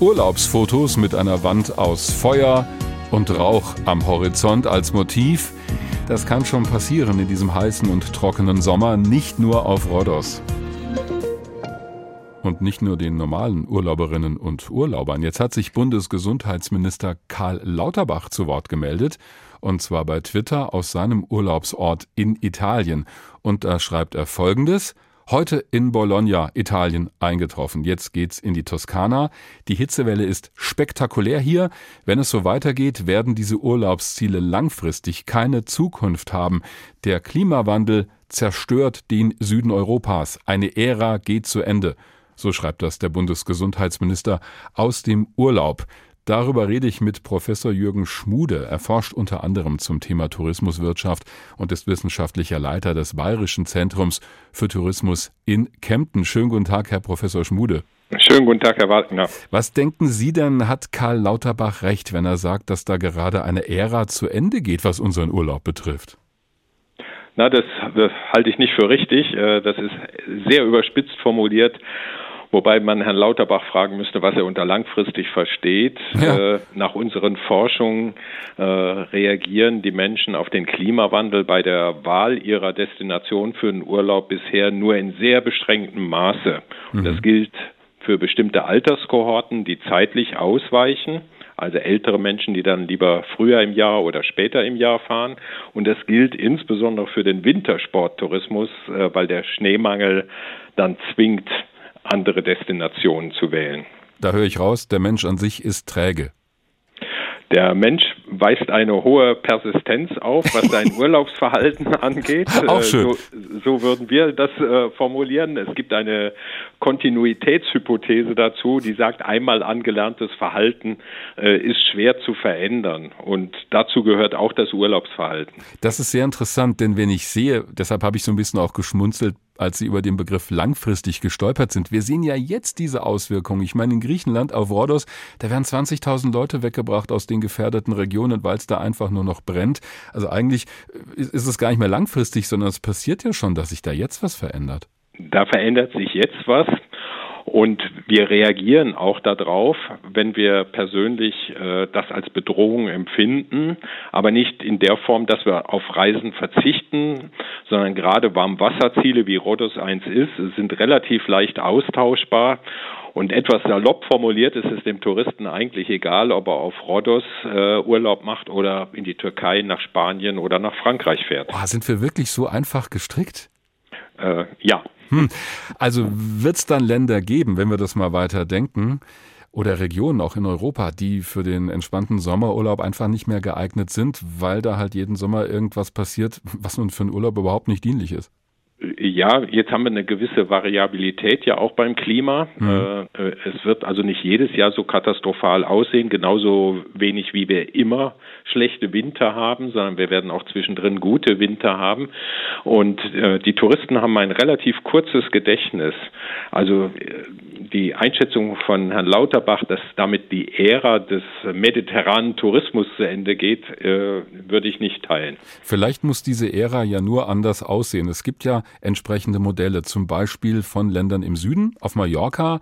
Urlaubsfotos mit einer Wand aus Feuer und Rauch am Horizont als Motiv. Das kann schon passieren in diesem heißen und trockenen Sommer, nicht nur auf Rhodos. Und nicht nur den normalen Urlauberinnen und Urlaubern. Jetzt hat sich Bundesgesundheitsminister Karl Lauterbach zu Wort gemeldet, und zwar bei Twitter aus seinem Urlaubsort in Italien. Und da schreibt er Folgendes. Heute in Bologna, Italien, eingetroffen. Jetzt geht's in die Toskana. Die Hitzewelle ist spektakulär hier. Wenn es so weitergeht, werden diese Urlaubsziele langfristig keine Zukunft haben. Der Klimawandel zerstört den Süden Europas. Eine Ära geht zu Ende. So schreibt das der Bundesgesundheitsminister aus dem Urlaub. Darüber rede ich mit Professor Jürgen Schmude. Er forscht unter anderem zum Thema Tourismuswirtschaft und ist wissenschaftlicher Leiter des Bayerischen Zentrums für Tourismus in Kempten. Schönen guten Tag, Herr Professor Schmude. Schönen guten Tag, Herr Wagner. Was denken Sie denn, hat Karl Lauterbach recht, wenn er sagt, dass da gerade eine Ära zu Ende geht, was unseren Urlaub betrifft? Na, das, das halte ich nicht für richtig. Äh, das ist sehr überspitzt formuliert. Wobei man Herrn Lauterbach fragen müsste, was er unter langfristig versteht. Ja. Äh, nach unseren Forschungen äh, reagieren die Menschen auf den Klimawandel bei der Wahl ihrer Destination für den Urlaub bisher nur in sehr beschränktem Maße. Mhm. Das gilt für bestimmte Alterskohorten, die zeitlich ausweichen also ältere Menschen, die dann lieber früher im Jahr oder später im Jahr fahren. Und das gilt insbesondere für den Wintersporttourismus, äh, weil der Schneemangel dann zwingt, andere Destinationen zu wählen. Da höre ich raus, der Mensch an sich ist träge. Der Mensch weist eine hohe Persistenz auf, was sein Urlaubsverhalten angeht. Auch schön. So, so würden wir das äh, formulieren. Es gibt eine Kontinuitätshypothese dazu, die sagt, einmal angelerntes Verhalten äh, ist schwer zu verändern. Und dazu gehört auch das Urlaubsverhalten. Das ist sehr interessant, denn wenn ich sehe, deshalb habe ich so ein bisschen auch geschmunzelt als Sie über den Begriff langfristig gestolpert sind. Wir sehen ja jetzt diese Auswirkungen. Ich meine, in Griechenland auf Rhodos, da werden 20.000 Leute weggebracht aus den gefährdeten Regionen, weil es da einfach nur noch brennt. Also eigentlich ist es gar nicht mehr langfristig, sondern es passiert ja schon, dass sich da jetzt was verändert. Da verändert sich jetzt was. Und wir reagieren auch darauf, wenn wir persönlich äh, das als Bedrohung empfinden, aber nicht in der Form, dass wir auf Reisen verzichten, sondern gerade Warmwasserziele wie Rhodos 1 ist, sind relativ leicht austauschbar. Und etwas salopp formuliert ist es dem Touristen eigentlich egal, ob er auf Rhodos äh, Urlaub macht oder in die Türkei, nach Spanien oder nach Frankreich fährt. Oh, sind wir wirklich so einfach gestrickt? Äh, ja. Hm. Also wird es dann Länder geben, wenn wir das mal weiter denken, oder Regionen auch in Europa, die für den entspannten Sommerurlaub einfach nicht mehr geeignet sind, weil da halt jeden Sommer irgendwas passiert, was nun für einen Urlaub überhaupt nicht dienlich ist. Ja, jetzt haben wir eine gewisse Variabilität ja auch beim Klima. Mhm. Äh, es wird also nicht jedes Jahr so katastrophal aussehen, genauso wenig wie wir immer schlechte Winter haben, sondern wir werden auch zwischendrin gute Winter haben. Und äh, die Touristen haben ein relativ kurzes Gedächtnis. Also äh, die Einschätzung von Herrn Lauterbach, dass damit die Ära des mediterranen Tourismus zu Ende geht, würde ich nicht teilen. Vielleicht muss diese Ära ja nur anders aussehen. Es gibt ja entsprechende Modelle, zum Beispiel von Ländern im Süden. Auf Mallorca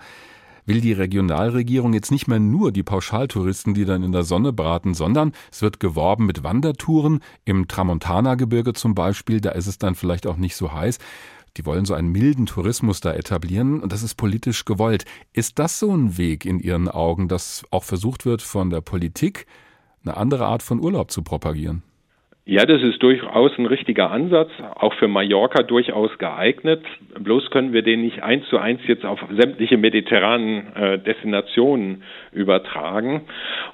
will die Regionalregierung jetzt nicht mehr nur die Pauschaltouristen, die dann in der Sonne braten, sondern es wird geworben mit Wandertouren im Tramontana-Gebirge zum Beispiel. Da ist es dann vielleicht auch nicht so heiß. Die wollen so einen milden Tourismus da etablieren und das ist politisch gewollt. Ist das so ein Weg in Ihren Augen, dass auch versucht wird, von der Politik eine andere Art von Urlaub zu propagieren? Ja, das ist durchaus ein richtiger Ansatz, auch für Mallorca durchaus geeignet. Bloß können wir den nicht eins zu eins jetzt auf sämtliche mediterranen äh, Destinationen übertragen.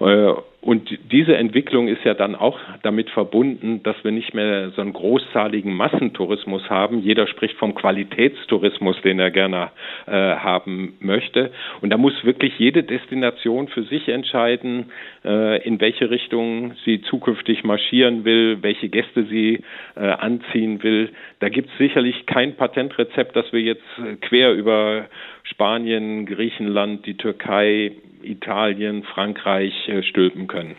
Äh, und diese Entwicklung ist ja dann auch damit verbunden, dass wir nicht mehr so einen großzahligen Massentourismus haben. Jeder spricht vom Qualitätstourismus, den er gerne äh, haben möchte. Und da muss wirklich jede Destination für sich entscheiden, äh, in welche Richtung sie zukünftig marschieren will, welche Gäste sie äh, anziehen will. Da gibt es sicherlich kein Patentrezept, dass wir jetzt äh, quer über Spanien, Griechenland, die Türkei, Italien, Frankreich äh, stülpen können.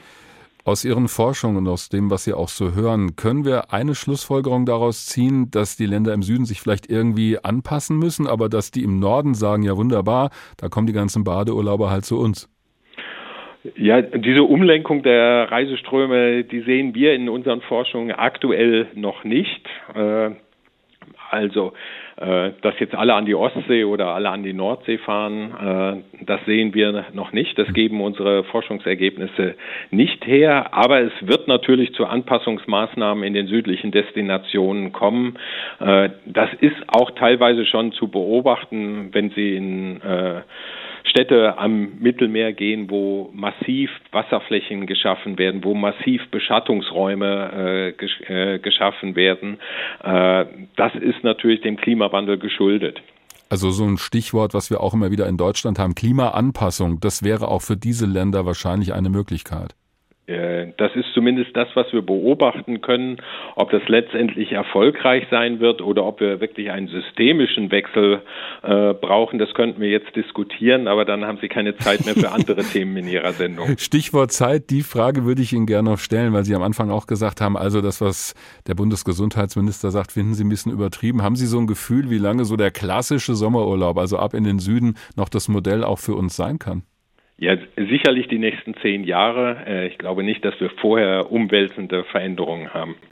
Aus Ihren Forschungen und aus dem, was Sie auch so hören, können wir eine Schlussfolgerung daraus ziehen, dass die Länder im Süden sich vielleicht irgendwie anpassen müssen, aber dass die im Norden sagen, ja wunderbar, da kommen die ganzen Badeurlauber halt zu uns. Ja, diese Umlenkung der Reiseströme, die sehen wir in unseren Forschungen aktuell noch nicht. Äh, also, dass jetzt alle an die Ostsee oder alle an die Nordsee fahren, äh, das sehen wir noch nicht. Das geben unsere Forschungsergebnisse nicht her. Aber es wird natürlich zu Anpassungsmaßnahmen in den südlichen Destinationen kommen. Äh, das ist auch teilweise schon zu beobachten, wenn Sie in Städte am Mittelmeer gehen, wo massiv Wasserflächen geschaffen werden, wo massiv Beschattungsräume äh, gesch äh, geschaffen werden. Äh, das ist natürlich dem Klimawandel geschuldet. Also so ein Stichwort, was wir auch immer wieder in Deutschland haben, Klimaanpassung, das wäre auch für diese Länder wahrscheinlich eine Möglichkeit. Äh, das ist zumindest das, was wir beobachten können. Ob das letztendlich erfolgreich sein wird oder ob wir wirklich einen systemischen Wechsel äh, brauchen, das könnten wir jetzt diskutieren, aber dann haben Sie keine Zeit mehr für andere Themen in Ihrer Sendung. Stichwort Zeit, die Frage würde ich Ihnen gerne noch stellen, weil Sie am Anfang auch gesagt haben, also das, was der Bundesgesundheitsminister sagt, finden Sie ein bisschen übertrieben. Haben Sie so ein Gefühl, wie lange so der klassische Sommerurlaub, also ab in den Süden, noch das Modell auch für uns sein kann? Ja, sicherlich die nächsten zehn Jahre. Äh, ich glaube nicht, dass wir vorher umwälzende Veränderungen haben.